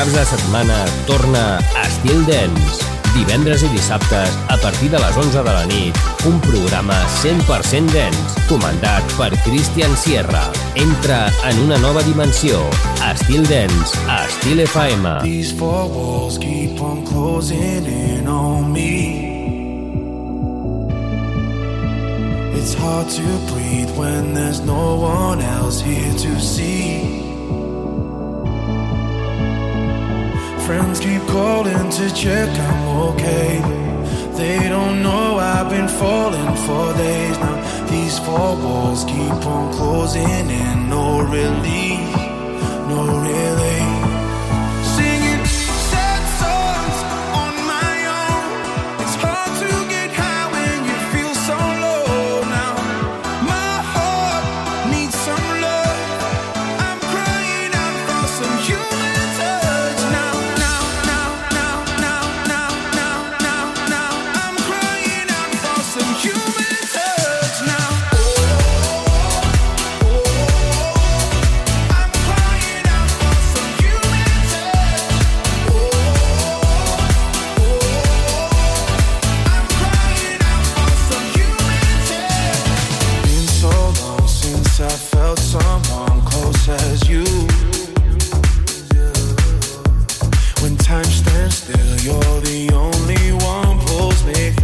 caps de setmana torna Estil Dens. Divendres i dissabtes, a partir de les 11 de la nit, un programa 100% dens, comandat per Christian Sierra. Entra en una nova dimensió. Estil dens, a Estil FM. These four walls keep on closing in on me It's hard to breathe when there's no one else here to see Friends keep calling to check I'm okay. They don't know I've been falling for days now. These four walls keep on closing in, no relief, no relief. Still, you're the only one pulls me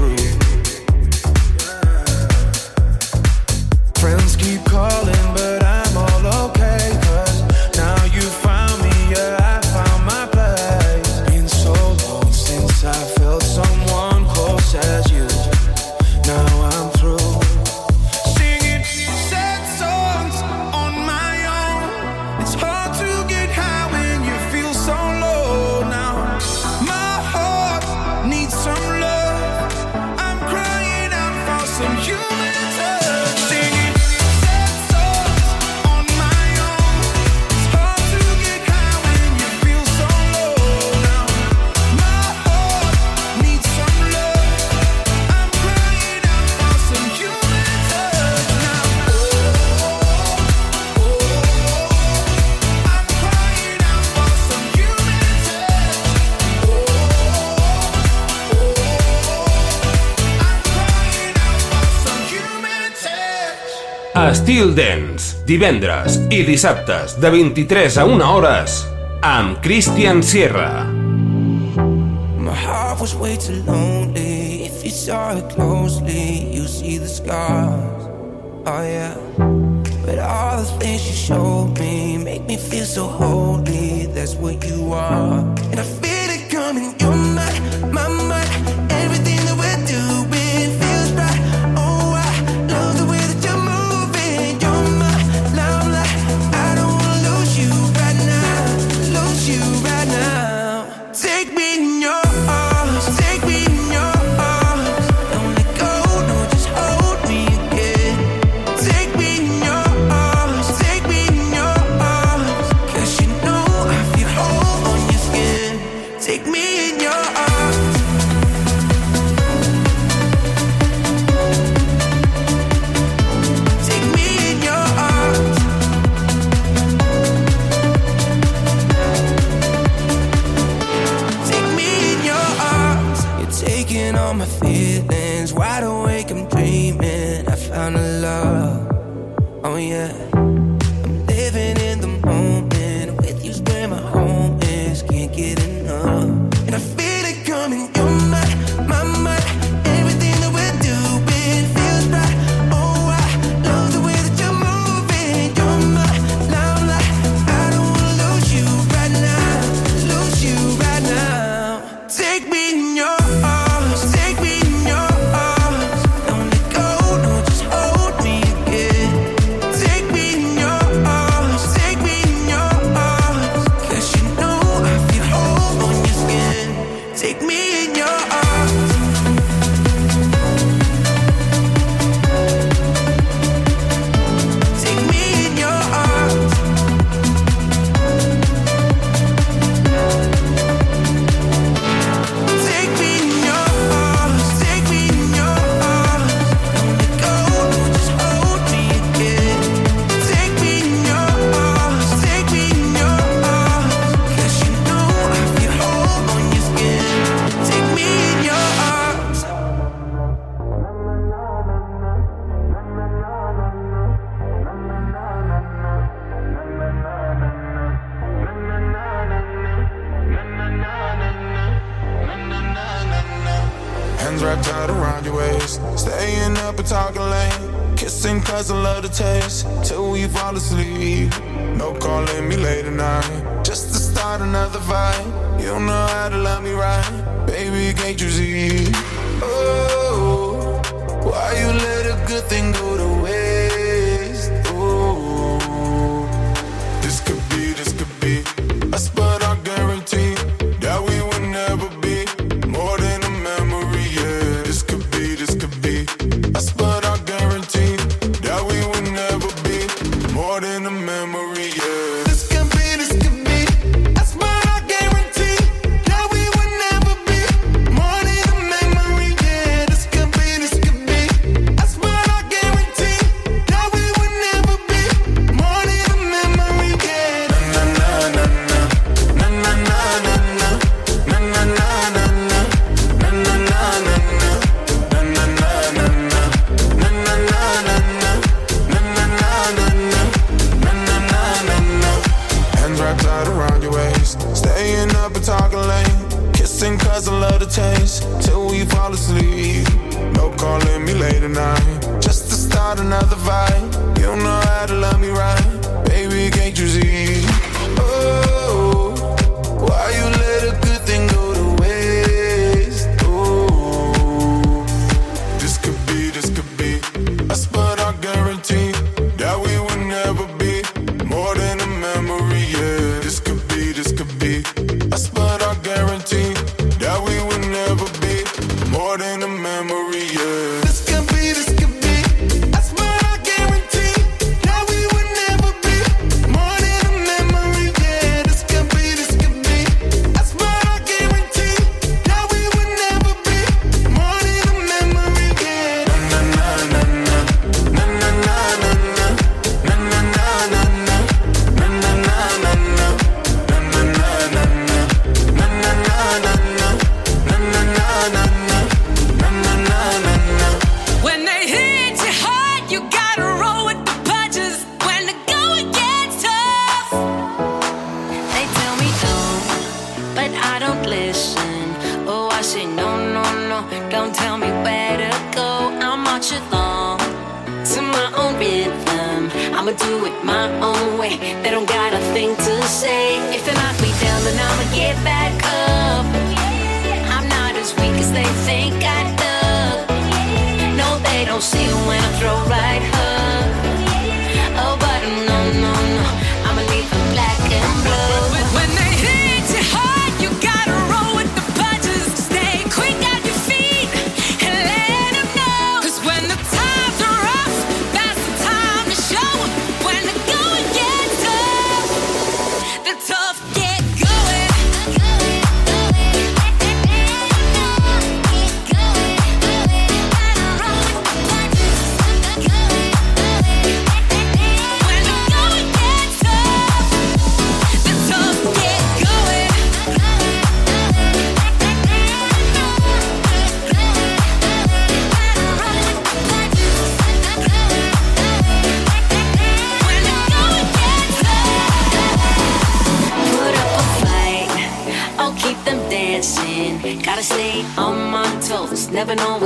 divendres i dissabtes de 23 a 1 hores amb Christian Sierra. My heart was way too lonely. If you saw it closely You see the scars. Oh yeah. But all the things you showed me Make me feel so holy. That's what you are. And I feel Staying up and talking late. Kissing cause I love the taste. Till we fall asleep. No calling me late at night. Just to start another fight. You know how to love me right. Baby, can't you see? Oh, why you let a good thing go to going on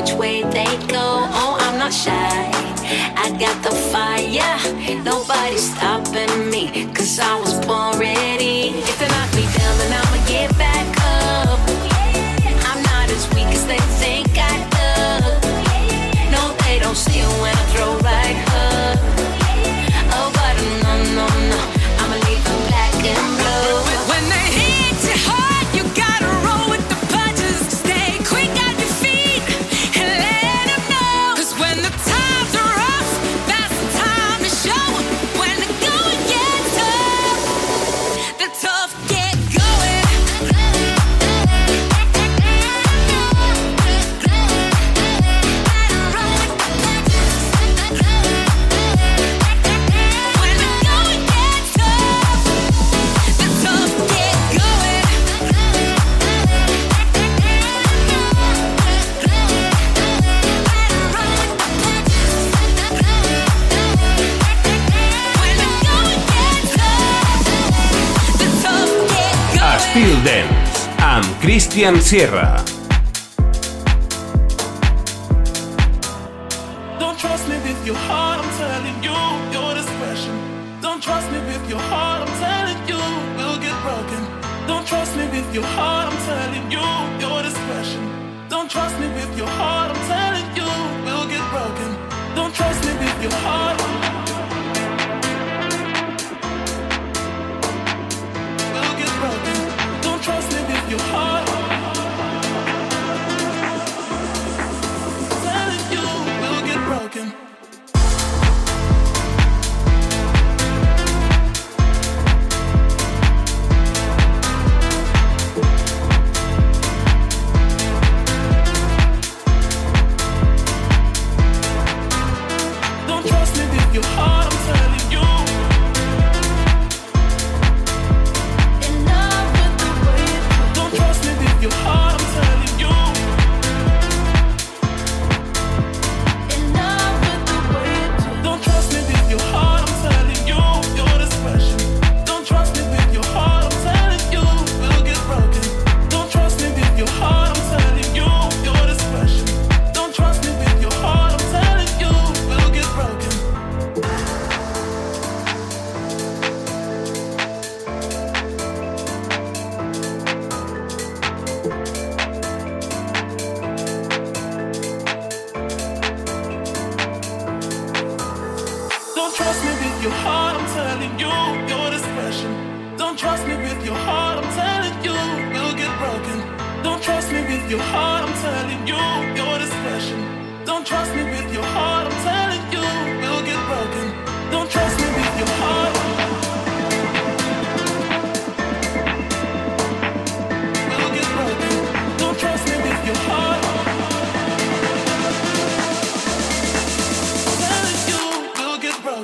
Cristian Sierra.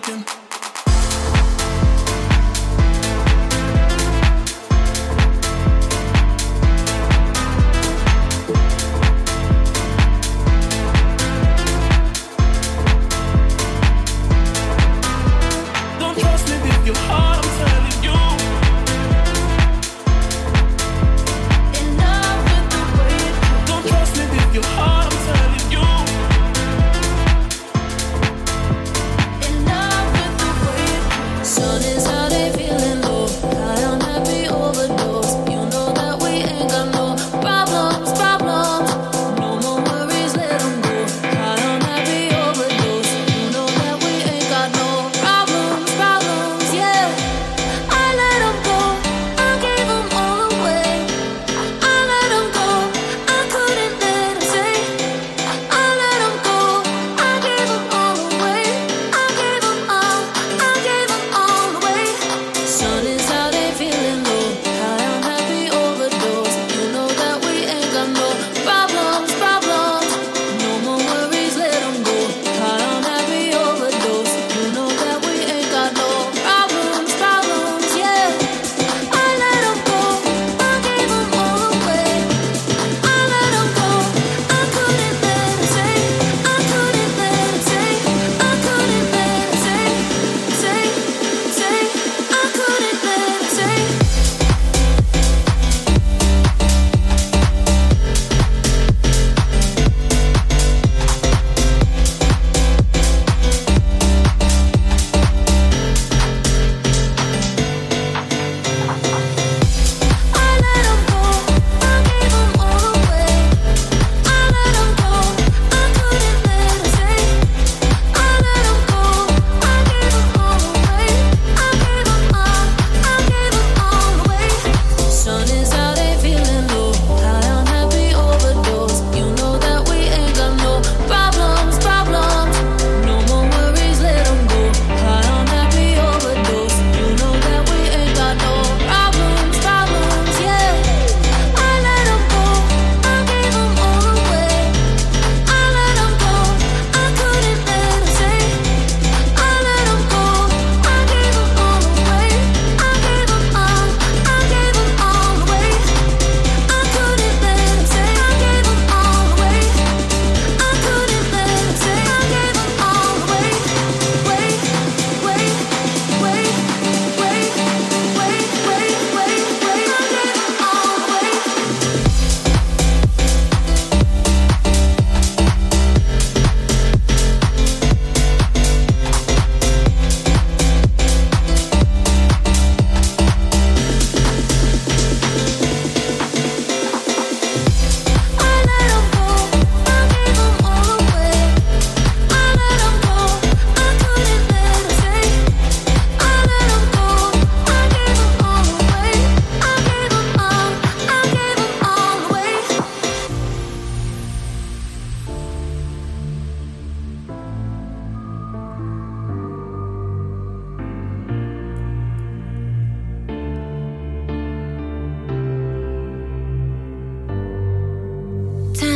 Broken.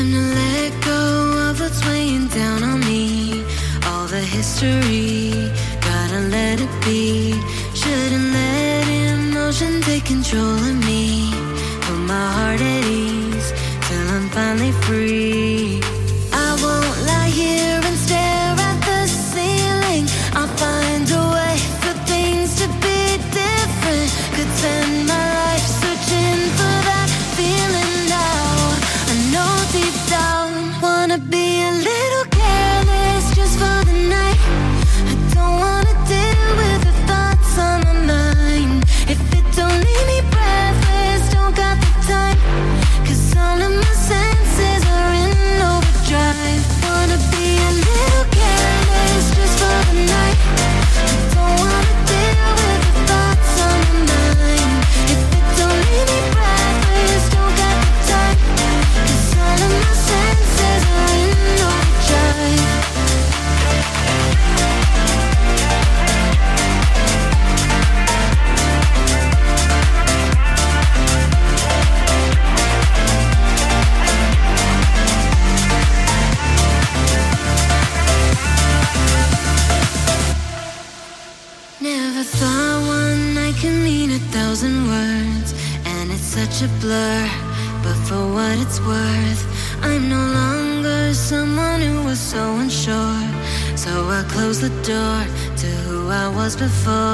time to let go of what's weighing down on me. All the history, gotta let it be. Shouldn't let emotion take control of me. Put my heart at ease till I'm finally free. door to who I was before.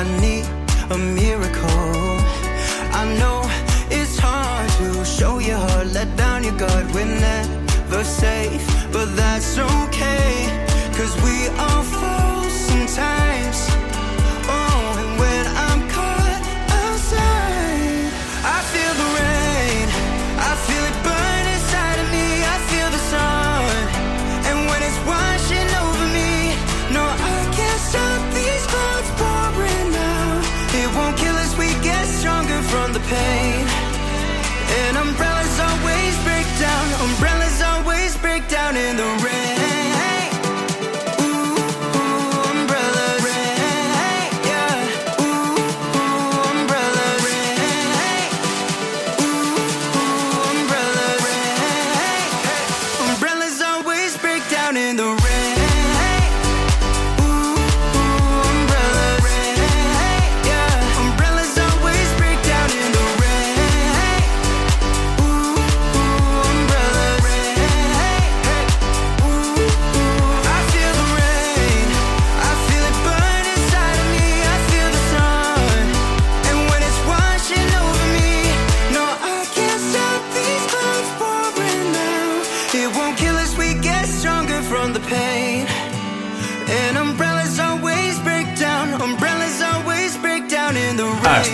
I need a miracle. I know it's hard to show your heart, let down your guard. We're never safe, but that's okay. Cause we all fall sometimes.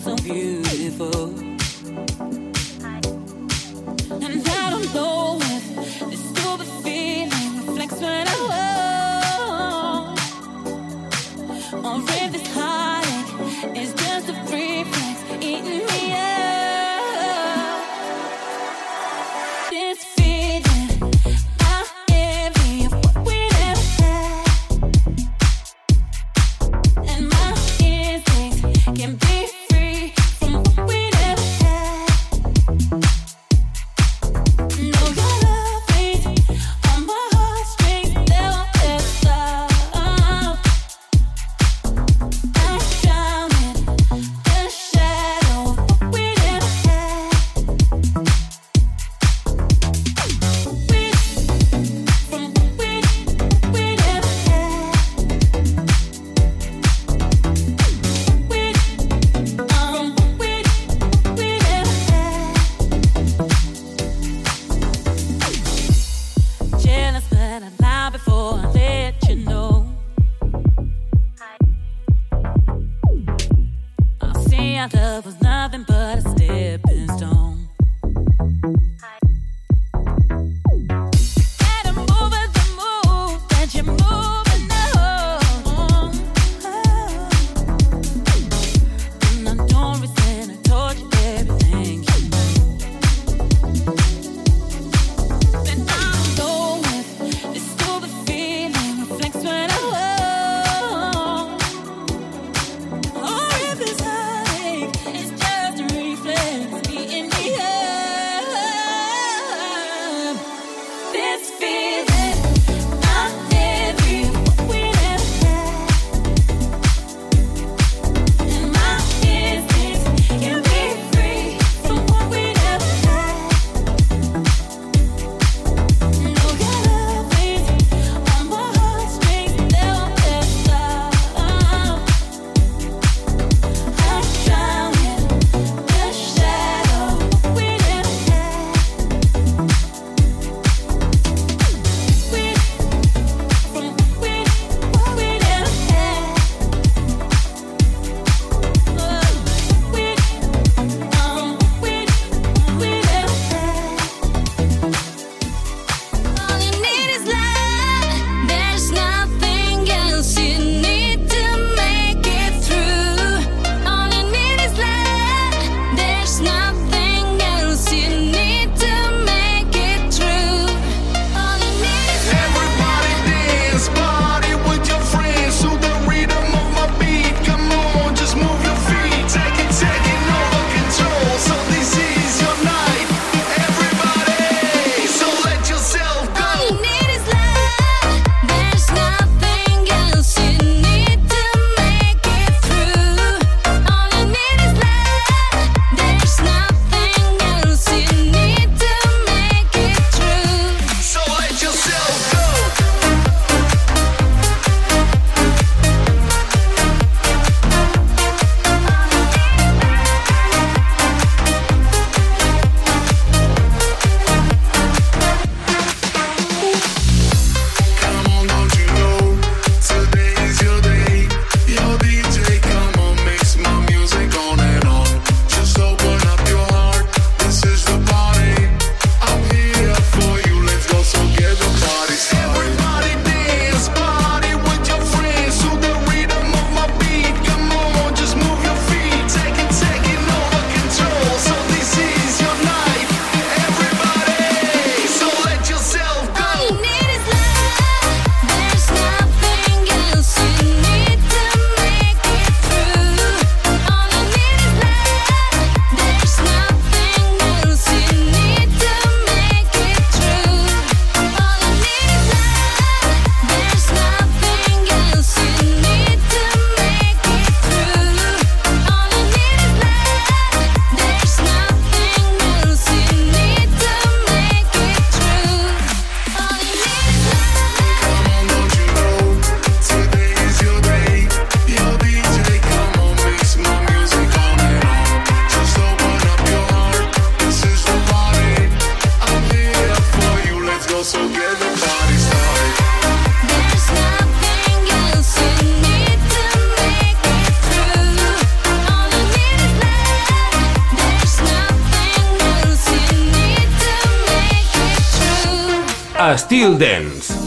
so beautiful. Estil Dance.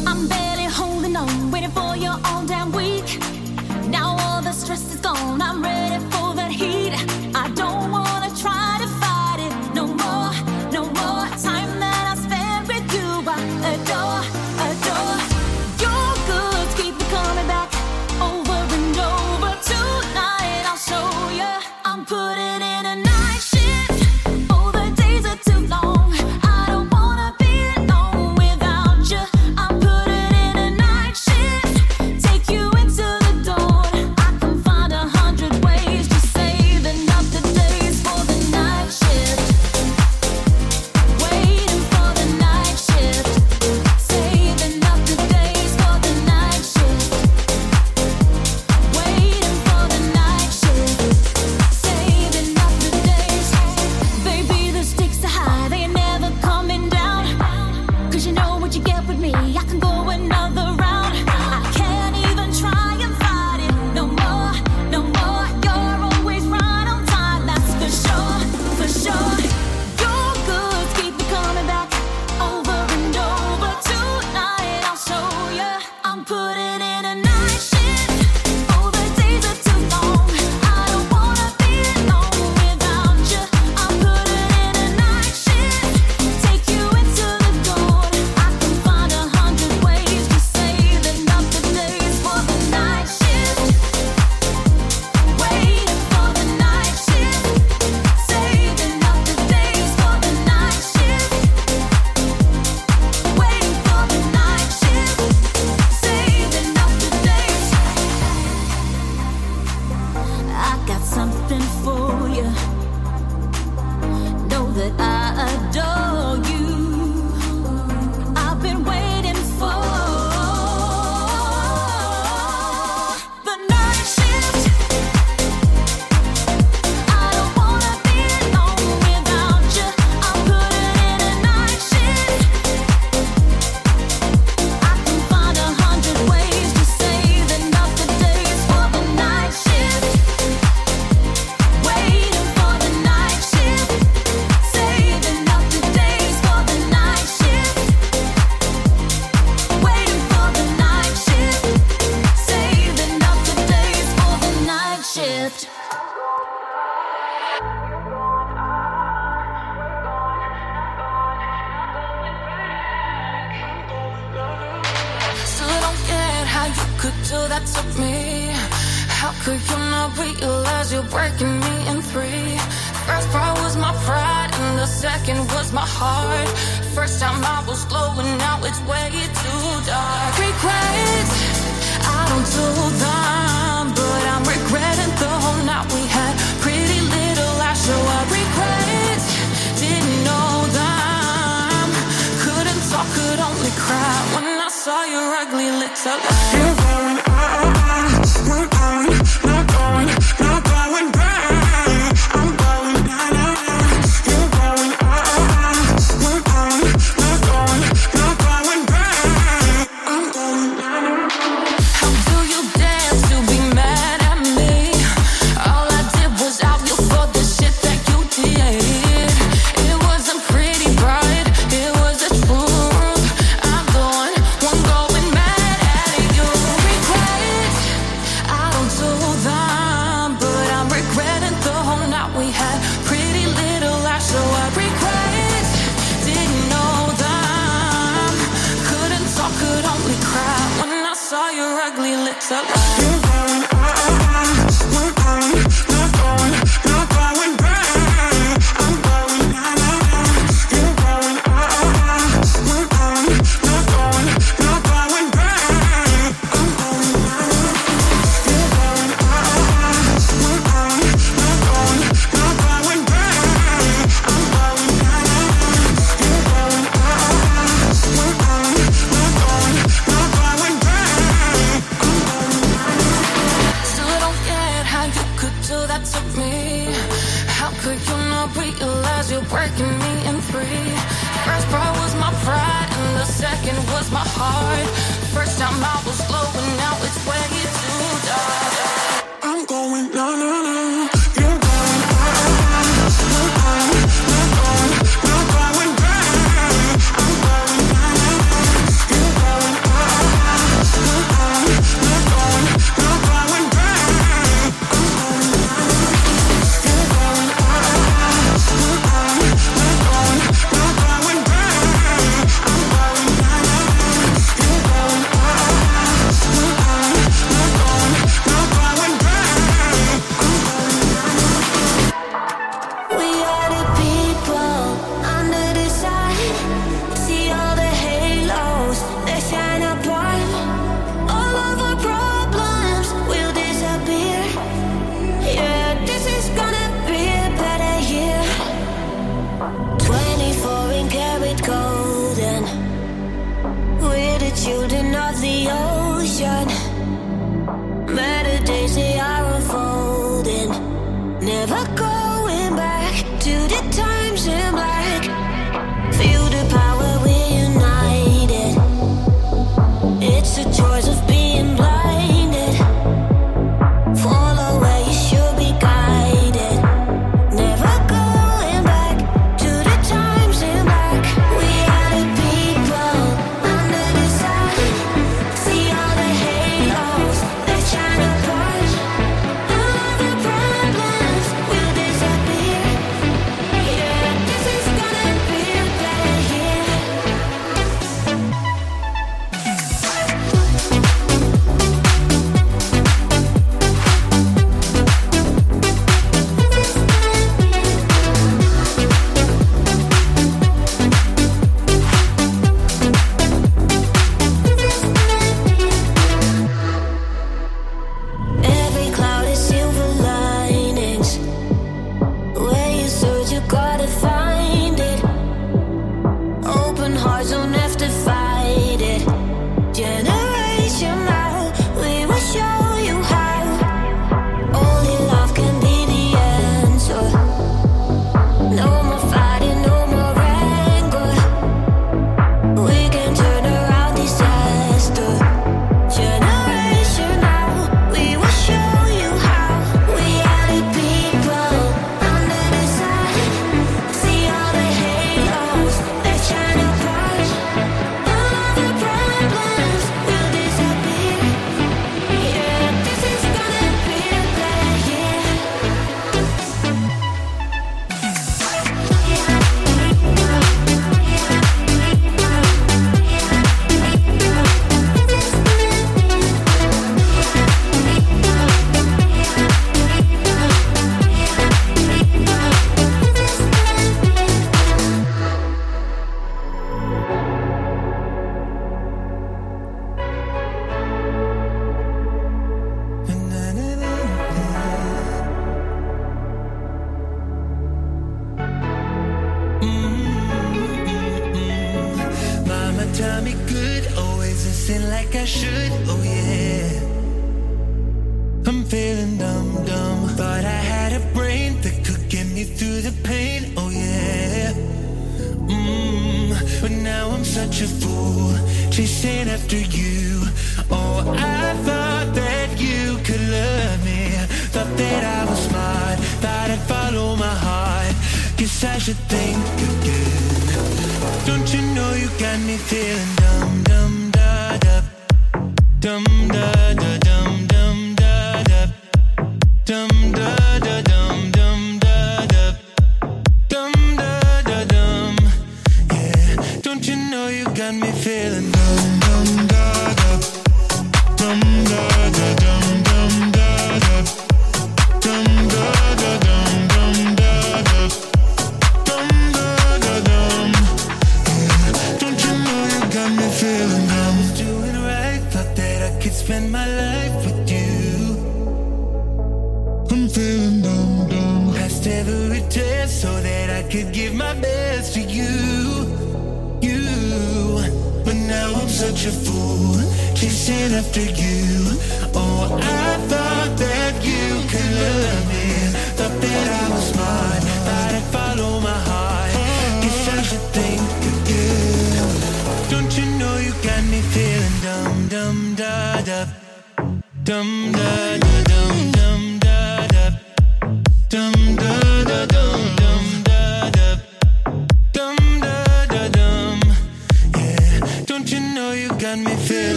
Got me feeling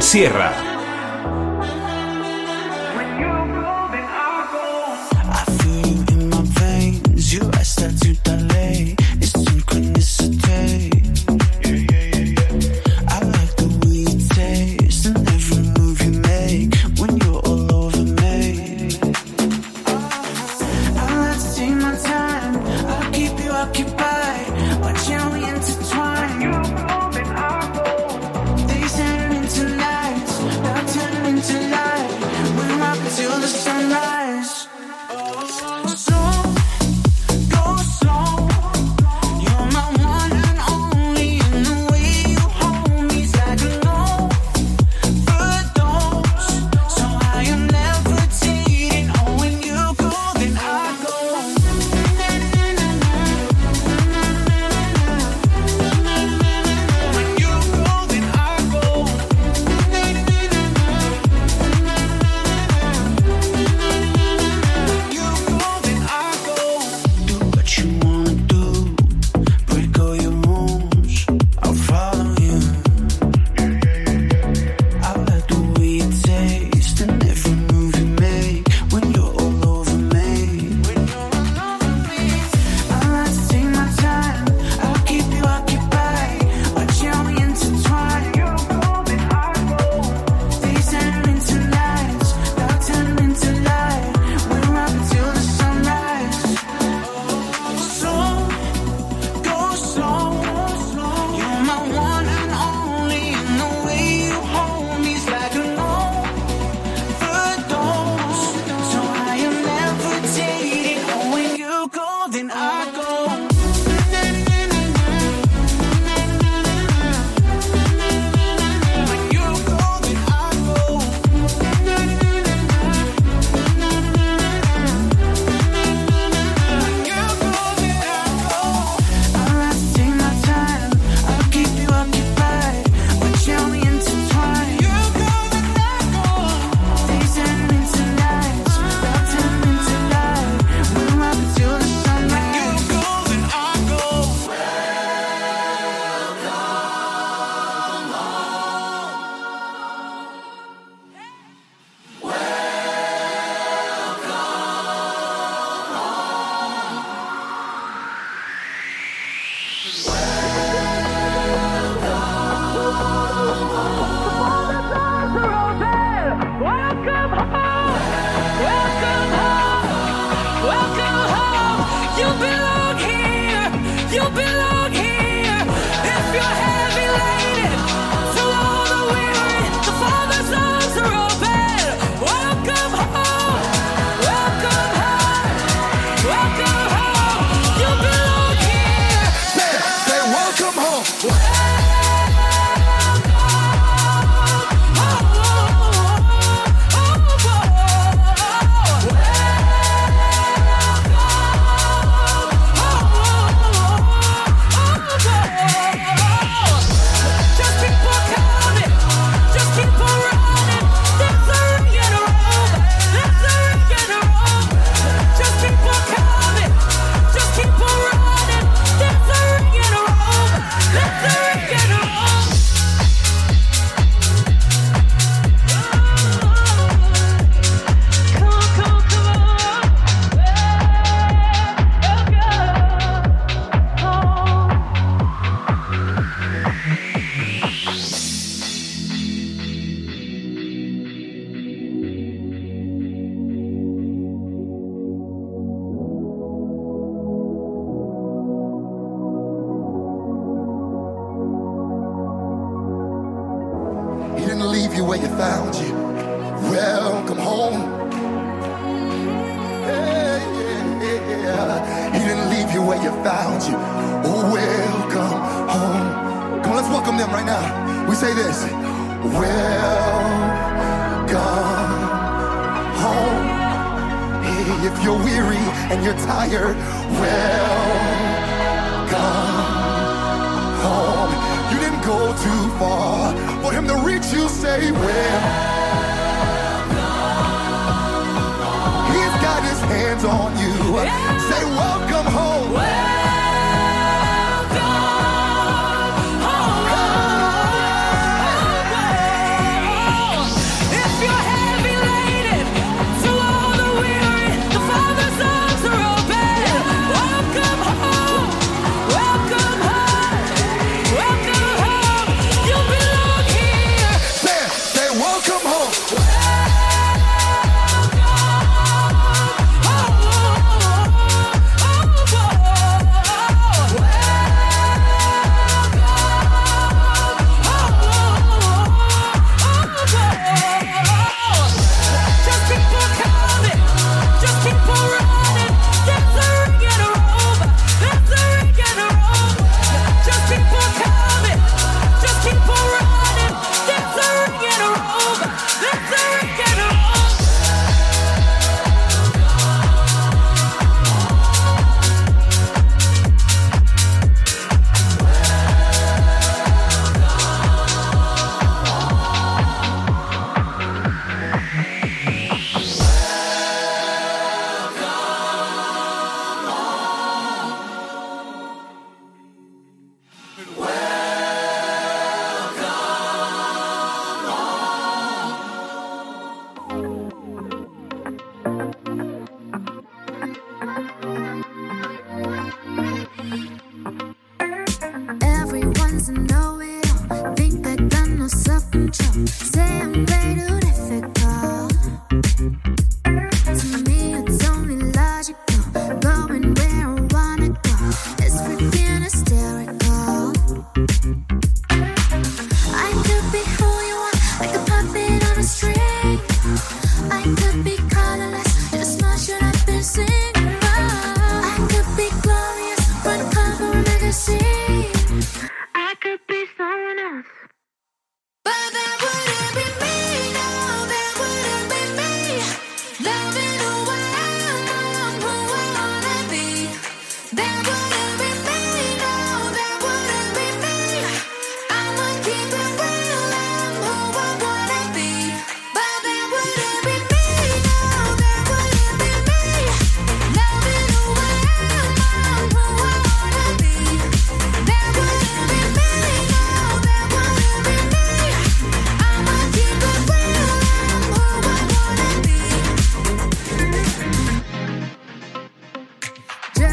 Sierra.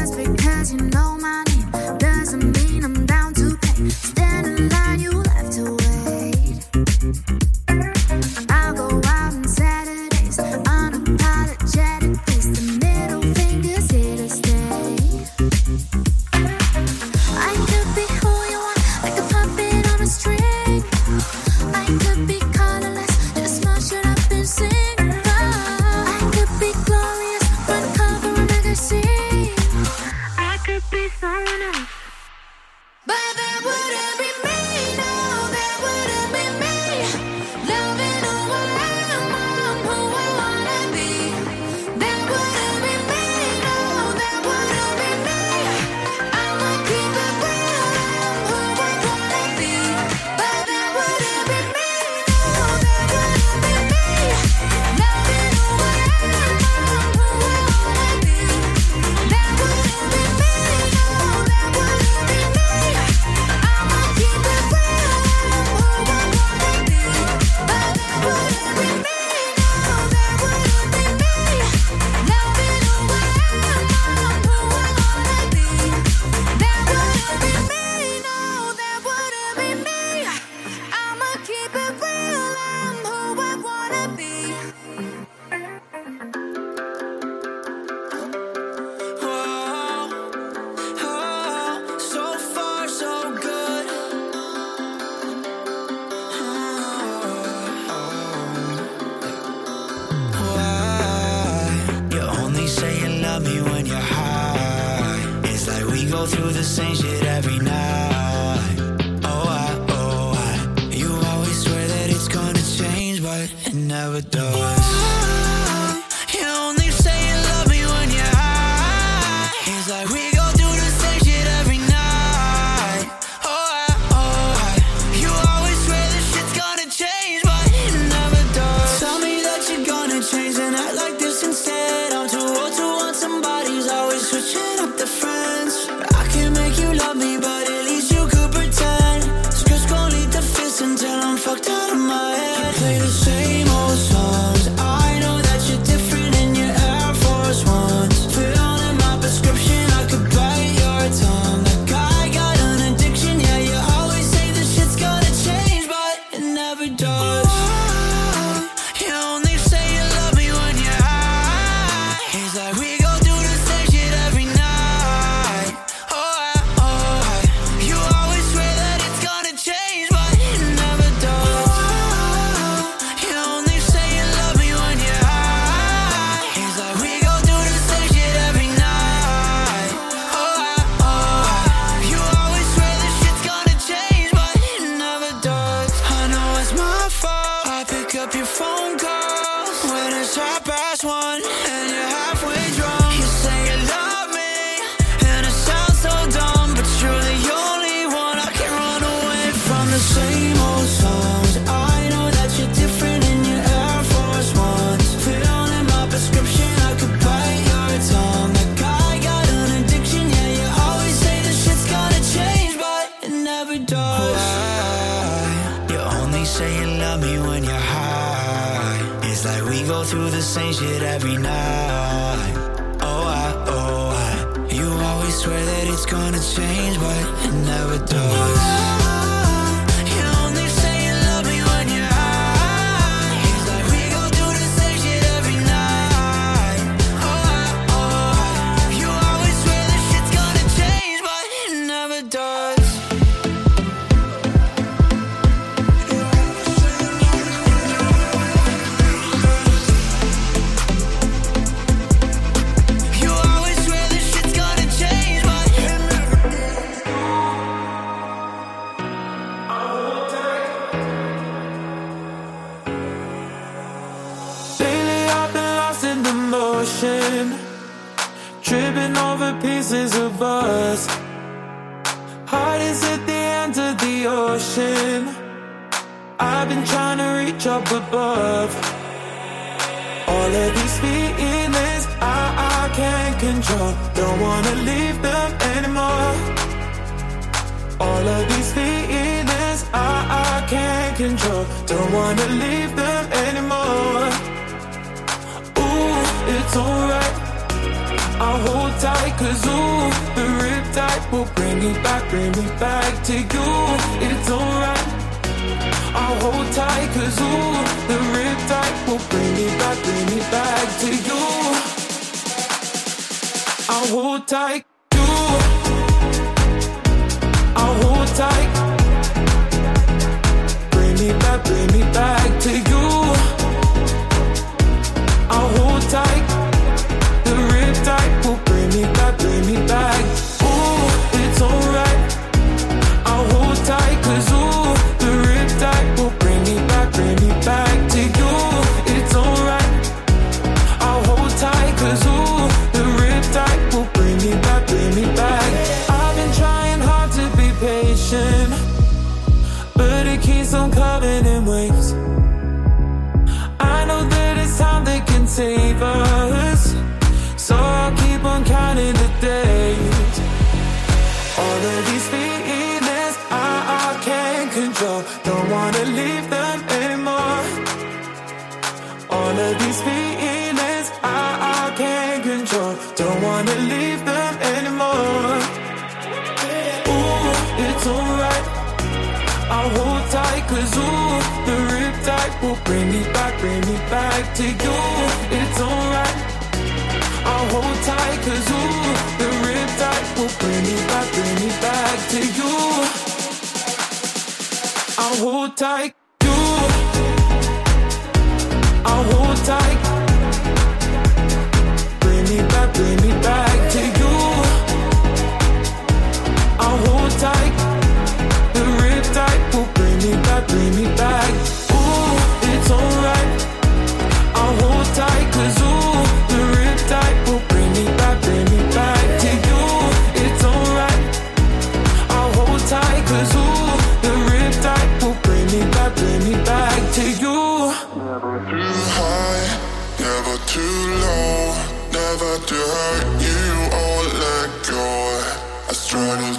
Just because you know my name doesn't mean I'm down to pay. never die Say you love me when you're high. It's like we go through the same shit every night. Oh, I, oh, I. You always swear that it's gonna change, but it never does. Hurt you or let go. I struggle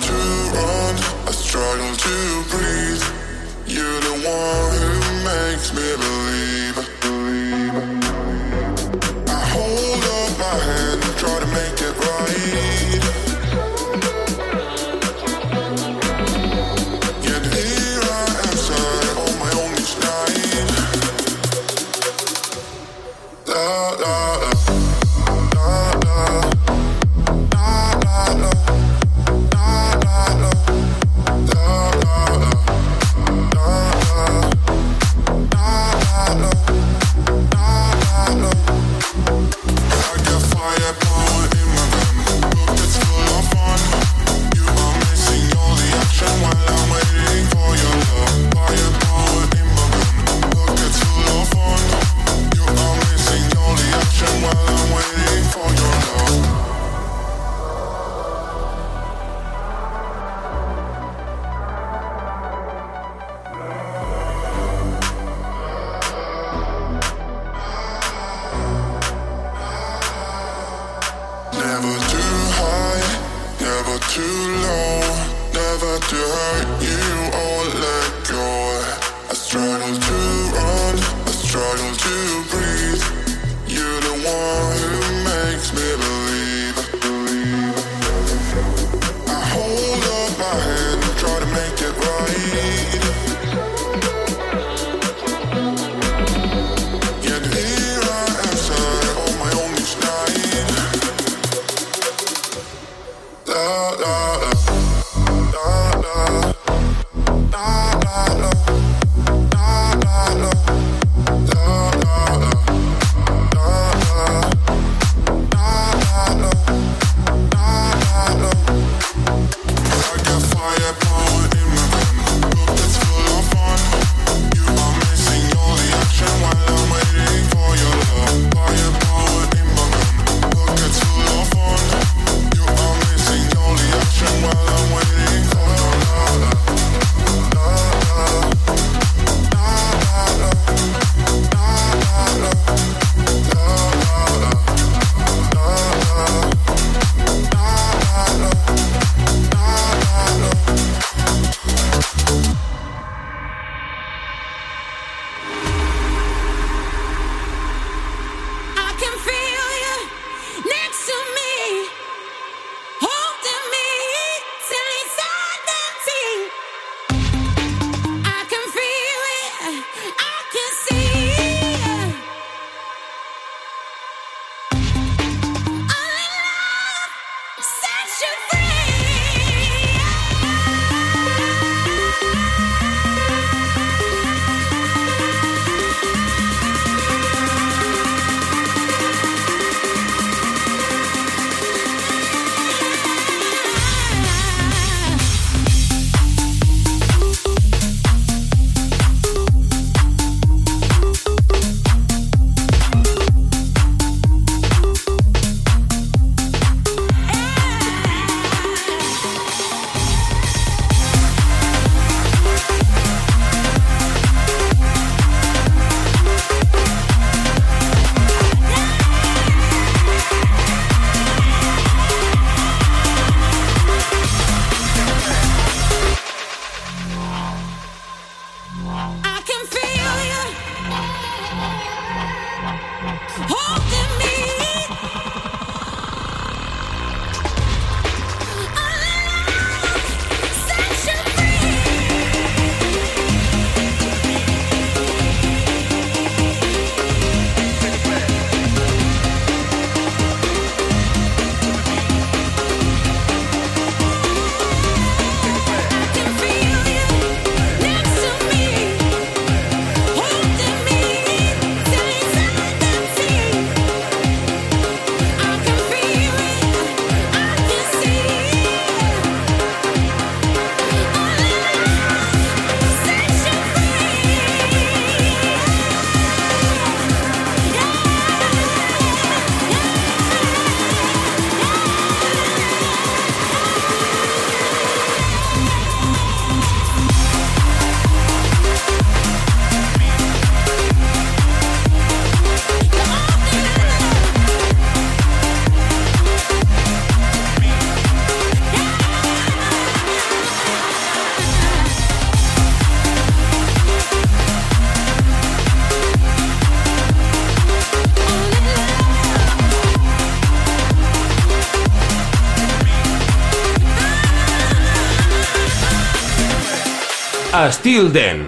Estil Dance.